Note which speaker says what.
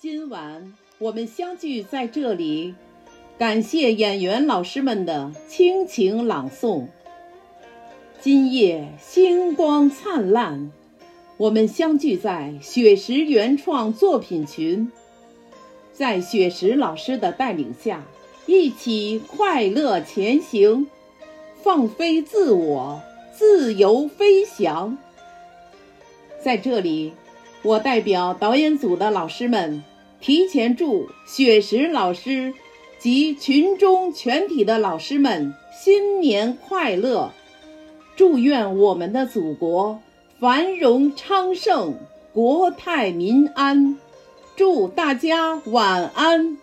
Speaker 1: 今晚我们相聚在这里，感谢演员老师们的倾情朗诵。今夜星光灿烂，我们相聚在雪石原创作品群，在雪石老师的带领下，一起快乐前行，放飞自我，自由飞翔。在这里。我代表导演组的老师们，提前祝雪石老师及群中全体的老师们新年快乐！祝愿我们的祖国繁荣昌盛，国泰民安！祝大家晚安。